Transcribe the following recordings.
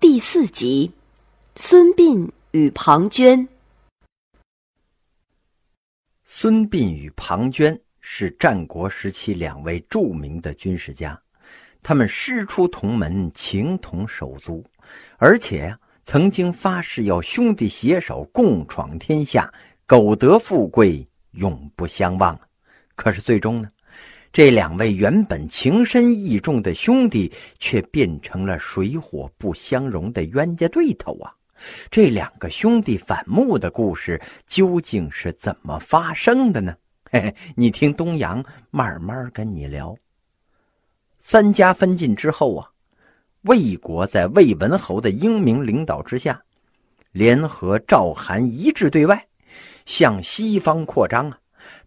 第四集：孙膑与庞涓。孙膑与庞涓是战国时期两位著名的军事家，他们师出同门，情同手足，而且，曾经发誓要兄弟携手共闯天下，苟得富贵，永不相忘。可是最终呢？这两位原本情深义重的兄弟，却变成了水火不相容的冤家对头啊！这两个兄弟反目的故事究竟是怎么发生的呢？嘿嘿，你听东阳慢慢跟你聊。三家分晋之后啊，魏国在魏文侯的英明领导之下，联合赵、韩一致对外，向西方扩张啊。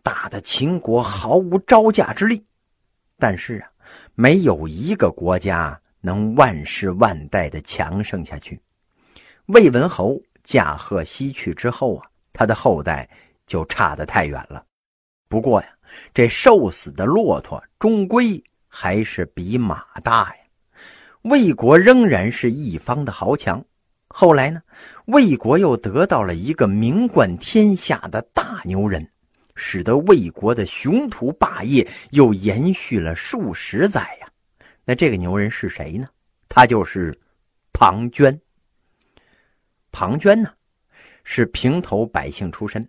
打得秦国毫无招架之力，但是啊，没有一个国家能万世万代的强盛下去。魏文侯驾鹤西去之后啊，他的后代就差得太远了。不过呀，这瘦死的骆驼终归还是比马大呀。魏国仍然是一方的豪强。后来呢，魏国又得到了一个名冠天下的大牛人。使得魏国的雄图霸业又延续了数十载呀。那这个牛人是谁呢？他就是庞涓。庞涓呢，是平头百姓出身，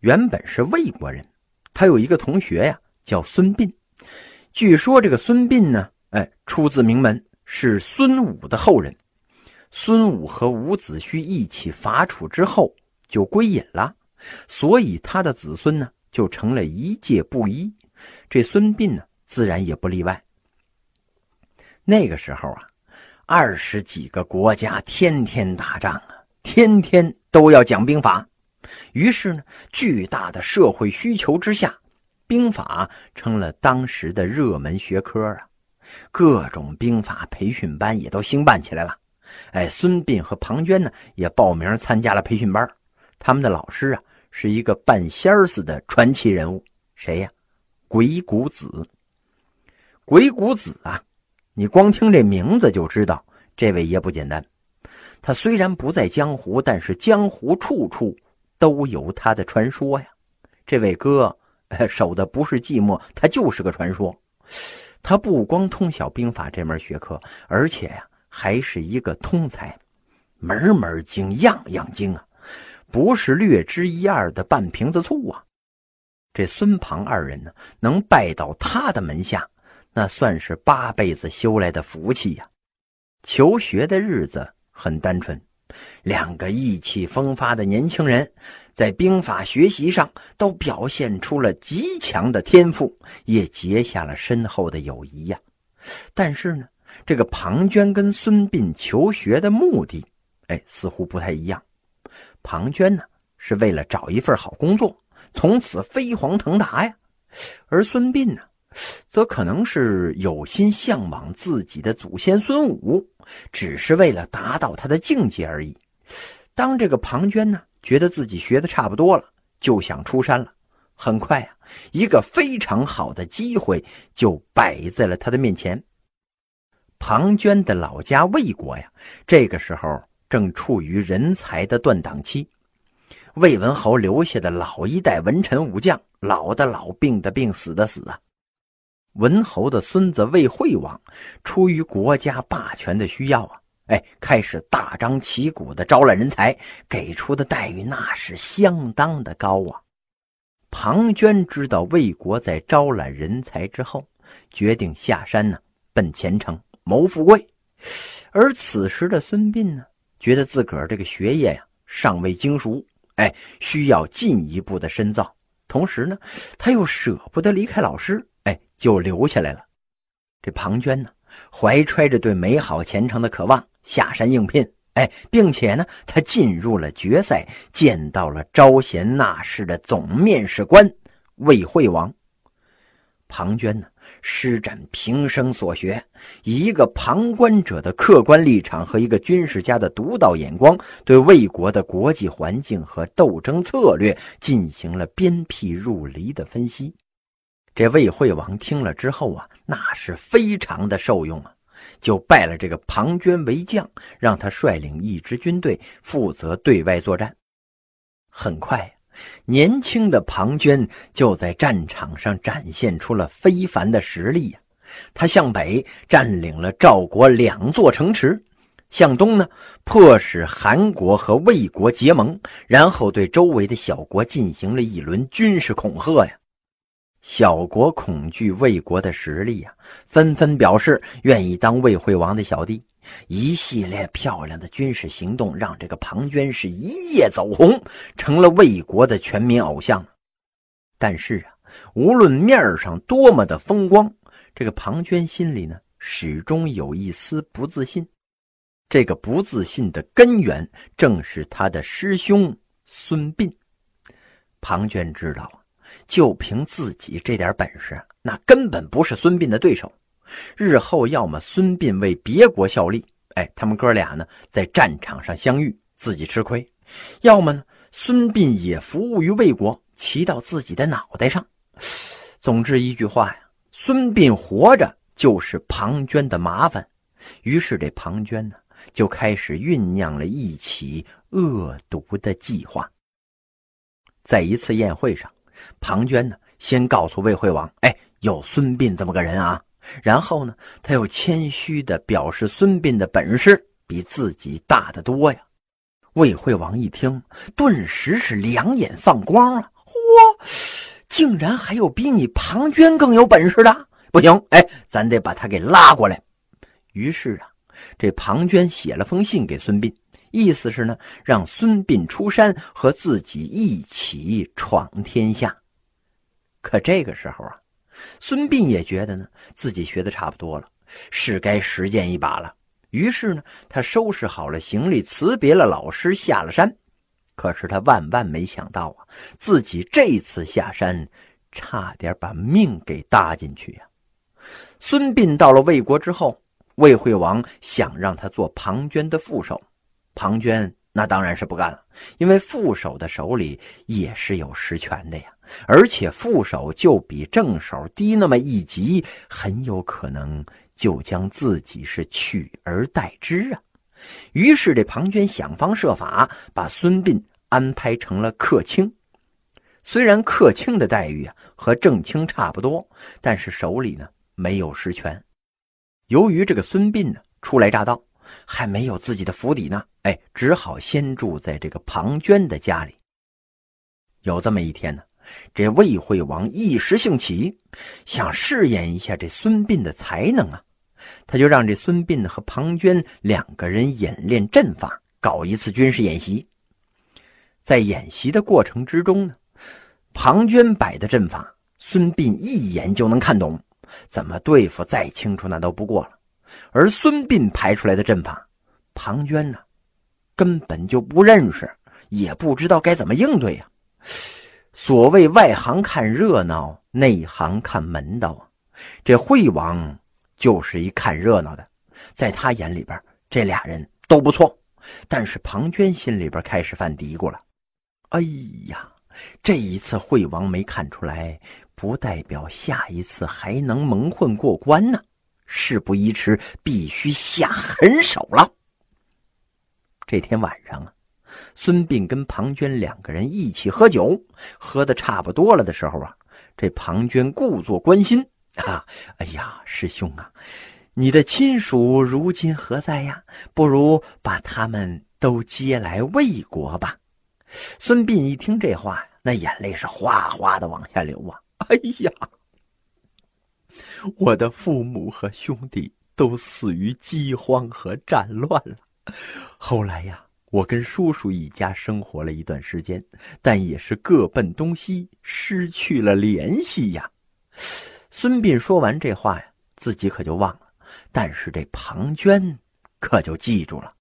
原本是魏国人。他有一个同学呀，叫孙膑。据说这个孙膑呢，哎，出自名门，是孙武的后人。孙武和伍子胥一起伐楚之后，就归隐了。所以他的子孙呢，就成了一介布衣。这孙膑呢，自然也不例外。那个时候啊，二十几个国家天天打仗啊，天天都要讲兵法。于是呢，巨大的社会需求之下，兵法成了当时的热门学科啊。各种兵法培训班也都兴办起来了。哎，孙膑和庞涓呢，也报名参加了培训班。他们的老师啊。是一个半仙儿似的传奇人物，谁呀？鬼谷子。鬼谷子啊，你光听这名字就知道，这位爷不简单。他虽然不在江湖，但是江湖处处都有他的传说呀。这位哥守的不是寂寞，他就是个传说。他不光通晓兵法这门学科，而且呀，还是一个通才，门门精，样样精啊。不是略知一二的半瓶子醋啊！这孙庞二人呢，能拜到他的门下，那算是八辈子修来的福气呀。求学的日子很单纯，两个意气风发的年轻人，在兵法学习上都表现出了极强的天赋，也结下了深厚的友谊呀。但是呢，这个庞涓跟孙膑求学的目的，哎，似乎不太一样。庞涓呢，是为了找一份好工作，从此飞黄腾达呀；而孙膑呢，则可能是有心向往自己的祖先孙武，只是为了达到他的境界而已。当这个庞涓呢，觉得自己学的差不多了，就想出山了。很快啊，一个非常好的机会就摆在了他的面前。庞涓的老家魏国呀，这个时候。正处于人才的断档期，魏文侯留下的老一代文臣武将，老的老，病的病，死的死啊！文侯的孙子魏惠王，出于国家霸权的需要啊，哎，开始大张旗鼓的招揽人才，给出的待遇那是相当的高啊！庞涓知道魏国在招揽人才之后，决定下山呢，奔前程，谋富贵。而此时的孙膑呢？觉得自个儿这个学业呀尚未精熟，哎，需要进一步的深造。同时呢，他又舍不得离开老师，哎，就留下来了。这庞涓呢，怀揣着对美好前程的渴望，下山应聘，哎，并且呢，他进入了决赛，见到了招贤纳士的总面试官魏惠王。庞涓呢？施展平生所学，以一个旁观者的客观立场和一个军事家的独到眼光，对魏国的国际环境和斗争策略进行了鞭辟入里的分析。这魏惠王听了之后啊，那是非常的受用啊。就拜了这个庞涓为将，让他率领一支军队负责对外作战。很快，年轻的庞涓就在战场上展现出了非凡的实力呀！他向北占领了赵国两座城池，向东呢，迫使韩国和魏国结盟，然后对周围的小国进行了一轮军事恐吓呀。小国恐惧魏国的实力呀，纷纷表示愿意当魏惠王的小弟。一系列漂亮的军事行动让这个庞涓是一夜走红，成了魏国的全民偶像。但是啊，无论面上多么的风光，这个庞涓心里呢，始终有一丝不自信。这个不自信的根源，正是他的师兄孙膑。庞涓知道。就凭自己这点本事，那根本不是孙膑的对手。日后要么孙膑为别国效力，哎，他们哥俩呢在战场上相遇，自己吃亏；要么呢孙膑也服务于魏国，骑到自己的脑袋上。总之一句话呀，孙膑活着就是庞涓的麻烦。于是这庞涓呢就开始酝酿了一起恶毒的计划。在一次宴会上。庞涓呢，先告诉魏惠王：“哎，有孙膑这么个人啊。”然后呢，他又谦虚的表示孙膑的本事比自己大得多呀。魏惠王一听，顿时是两眼放光了：“嚯，竟然还有比你庞涓更有本事的！不行，哎，咱得把他给拉过来。”于是啊，这庞涓写了封信给孙膑。意思是呢，让孙膑出山和自己一起闯天下。可这个时候啊，孙膑也觉得呢，自己学的差不多了，是该实践一把了。于是呢，他收拾好了行李，辞别了老师，下了山。可是他万万没想到啊，自己这次下山，差点把命给搭进去呀。孙膑到了魏国之后，魏惠王想让他做庞涓的副手。庞涓那当然是不干了，因为副手的手里也是有实权的呀，而且副手就比正手低那么一级，很有可能就将自己是取而代之啊。于是这庞涓想方设法把孙膑安排成了客卿，虽然客卿的待遇啊和正卿差不多，但是手里呢没有实权。由于这个孙膑呢初来乍到。还没有自己的府邸呢，哎，只好先住在这个庞涓的家里。有这么一天呢，这魏惠王一时兴起，想试验一下这孙膑的才能啊，他就让这孙膑和庞涓两个人演练阵法，搞一次军事演习。在演习的过程之中呢，庞涓摆的阵法，孙膑一眼就能看懂，怎么对付再清楚那都不过了。而孙膑排出来的阵法，庞涓呢，根本就不认识，也不知道该怎么应对呀。所谓外行看热闹，内行看门道啊。这惠王就是一看热闹的，在他眼里边，这俩人都不错。但是庞涓心里边开始犯嘀咕了：哎呀，这一次惠王没看出来，不代表下一次还能蒙混过关呢。事不宜迟，必须下狠手了。这天晚上啊，孙膑跟庞涓两个人一起喝酒，喝的差不多了的时候啊，这庞涓故作关心啊：“哎呀，师兄啊，你的亲属如今何在呀？不如把他们都接来魏国吧。”孙膑一听这话，那眼泪是哗哗的往下流啊！哎呀！我的父母和兄弟都死于饥荒和战乱了。后来呀，我跟叔叔一家生活了一段时间，但也是各奔东西，失去了联系呀。孙膑说完这话呀，自己可就忘了，但是这庞涓可就记住了。